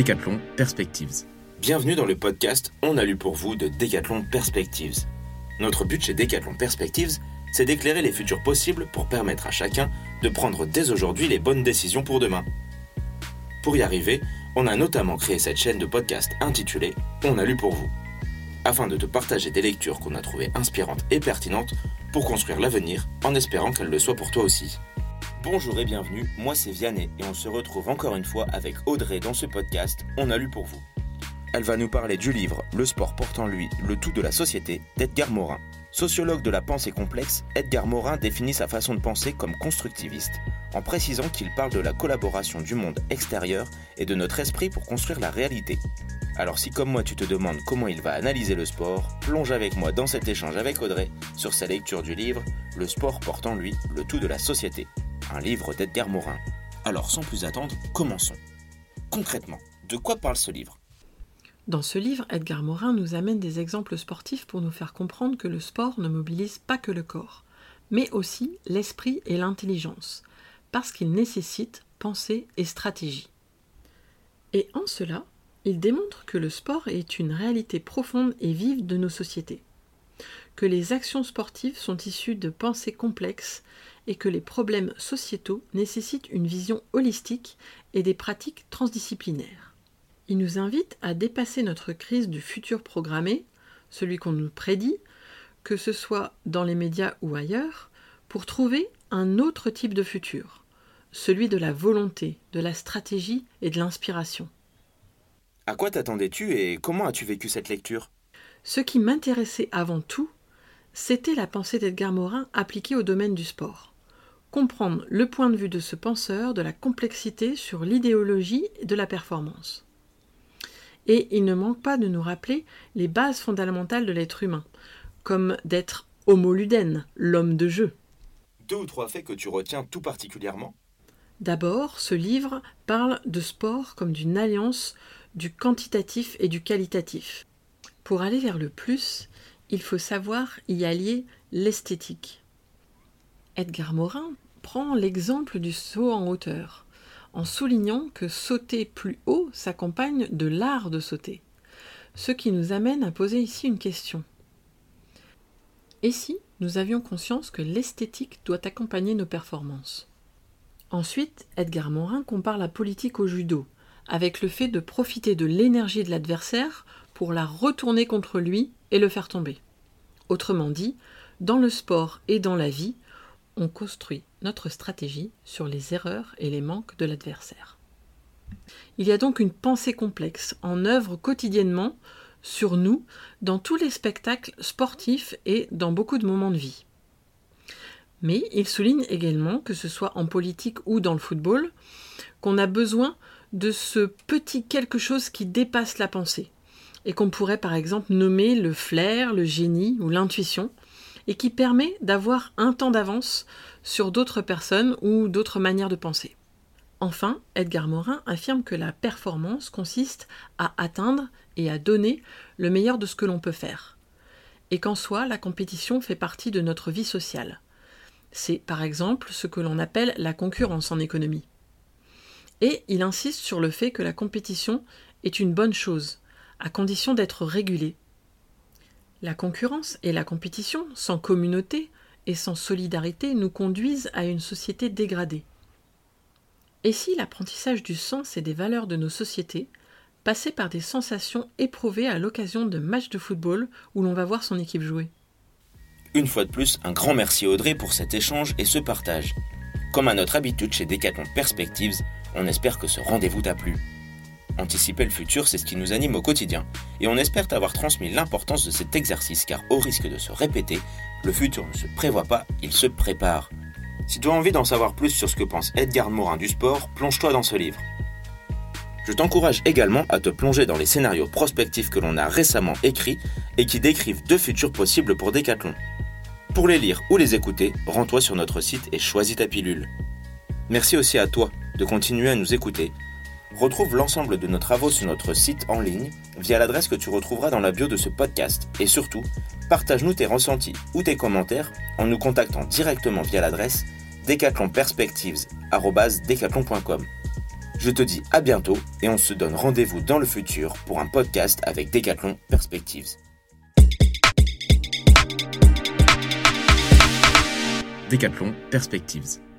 Decathlon Perspectives. Bienvenue dans le podcast On a lu pour vous de Decathlon Perspectives. Notre but chez Decathlon Perspectives, c'est d'éclairer les futurs possibles pour permettre à chacun de prendre dès aujourd'hui les bonnes décisions pour demain. Pour y arriver, on a notamment créé cette chaîne de podcast intitulée On a lu pour vous, afin de te partager des lectures qu'on a trouvées inspirantes et pertinentes pour construire l'avenir en espérant qu'elles le soient pour toi aussi. Bonjour et bienvenue, moi c'est Vianney et on se retrouve encore une fois avec Audrey dans ce podcast On a lu pour vous. Elle va nous parler du livre Le sport porte en lui le tout de la société d'Edgar Morin. Sociologue de la pensée complexe, Edgar Morin définit sa façon de penser comme constructiviste, en précisant qu'il parle de la collaboration du monde extérieur et de notre esprit pour construire la réalité. Alors si comme moi tu te demandes comment il va analyser le sport, plonge avec moi dans cet échange avec Audrey sur sa lecture du livre Le sport porte en lui le tout de la société un livre d'Edgar Morin. Alors sans plus attendre, commençons. Concrètement, de quoi parle ce livre? Dans ce livre, Edgar Morin nous amène des exemples sportifs pour nous faire comprendre que le sport ne mobilise pas que le corps, mais aussi l'esprit et l'intelligence, parce qu'il nécessite pensée et stratégie. Et en cela, il démontre que le sport est une réalité profonde et vive de nos sociétés, que les actions sportives sont issues de pensées complexes et que les problèmes sociétaux nécessitent une vision holistique et des pratiques transdisciplinaires. Il nous invite à dépasser notre crise du futur programmé, celui qu'on nous prédit, que ce soit dans les médias ou ailleurs, pour trouver un autre type de futur, celui de la volonté, de la stratégie et de l'inspiration. À quoi t'attendais-tu et comment as-tu vécu cette lecture? Ce qui m'intéressait avant tout, c'était la pensée d'Edgar Morin appliquée au domaine du sport comprendre le point de vue de ce penseur de la complexité sur l'idéologie de la performance. Et il ne manque pas de nous rappeler les bases fondamentales de l'être humain, comme d'être homo ludens, l'homme de jeu. Deux ou trois faits que tu retiens tout particulièrement? D'abord, ce livre parle de sport comme d'une alliance du quantitatif et du qualitatif. Pour aller vers le plus, il faut savoir y allier l'esthétique. Edgar Morin prend l'exemple du saut en hauteur, en soulignant que sauter plus haut s'accompagne de l'art de sauter, ce qui nous amène à poser ici une question. Et si nous avions conscience que l'esthétique doit accompagner nos performances? Ensuite, Edgar Morin compare la politique au judo, avec le fait de profiter de l'énergie de l'adversaire pour la retourner contre lui et le faire tomber. Autrement dit, dans le sport et dans la vie, on construit notre stratégie sur les erreurs et les manques de l'adversaire. Il y a donc une pensée complexe en œuvre quotidiennement sur nous dans tous les spectacles sportifs et dans beaucoup de moments de vie. Mais il souligne également, que ce soit en politique ou dans le football, qu'on a besoin de ce petit quelque chose qui dépasse la pensée, et qu'on pourrait par exemple nommer le flair, le génie ou l'intuition, et qui permet d'avoir un temps d'avance sur d'autres personnes ou d'autres manières de penser. Enfin, Edgar Morin affirme que la performance consiste à atteindre et à donner le meilleur de ce que l'on peut faire, et qu'en soi, la compétition fait partie de notre vie sociale. C'est par exemple ce que l'on appelle la concurrence en économie. Et il insiste sur le fait que la compétition est une bonne chose, à condition d'être régulée, la concurrence et la compétition, sans communauté et sans solidarité, nous conduisent à une société dégradée. Et si l'apprentissage du sens et des valeurs de nos sociétés passait par des sensations éprouvées à l'occasion de matchs de football où l'on va voir son équipe jouer? Une fois de plus, un grand merci Audrey pour cet échange et ce partage. Comme à notre habitude chez Decathlon Perspectives, on espère que ce rendez-vous t'a plu. Anticiper le futur, c'est ce qui nous anime au quotidien, et on espère t'avoir transmis l'importance de cet exercice, car au risque de se répéter, le futur ne se prévoit pas, il se prépare. Si tu as envie d'en savoir plus sur ce que pense Edgar Morin du sport, plonge-toi dans ce livre. Je t'encourage également à te plonger dans les scénarios prospectifs que l'on a récemment écrits et qui décrivent deux futurs possibles pour Decathlon. Pour les lire ou les écouter, rends-toi sur notre site et choisis ta pilule. Merci aussi à toi de continuer à nous écouter Retrouve l'ensemble de nos travaux sur notre site en ligne via l'adresse que tu retrouveras dans la bio de ce podcast. Et surtout, partage-nous tes ressentis ou tes commentaires en nous contactant directement via l'adresse decathlonperspectives.com. Je te dis à bientôt et on se donne rendez-vous dans le futur pour un podcast avec Decathlon Perspectives. Decathlon Perspectives.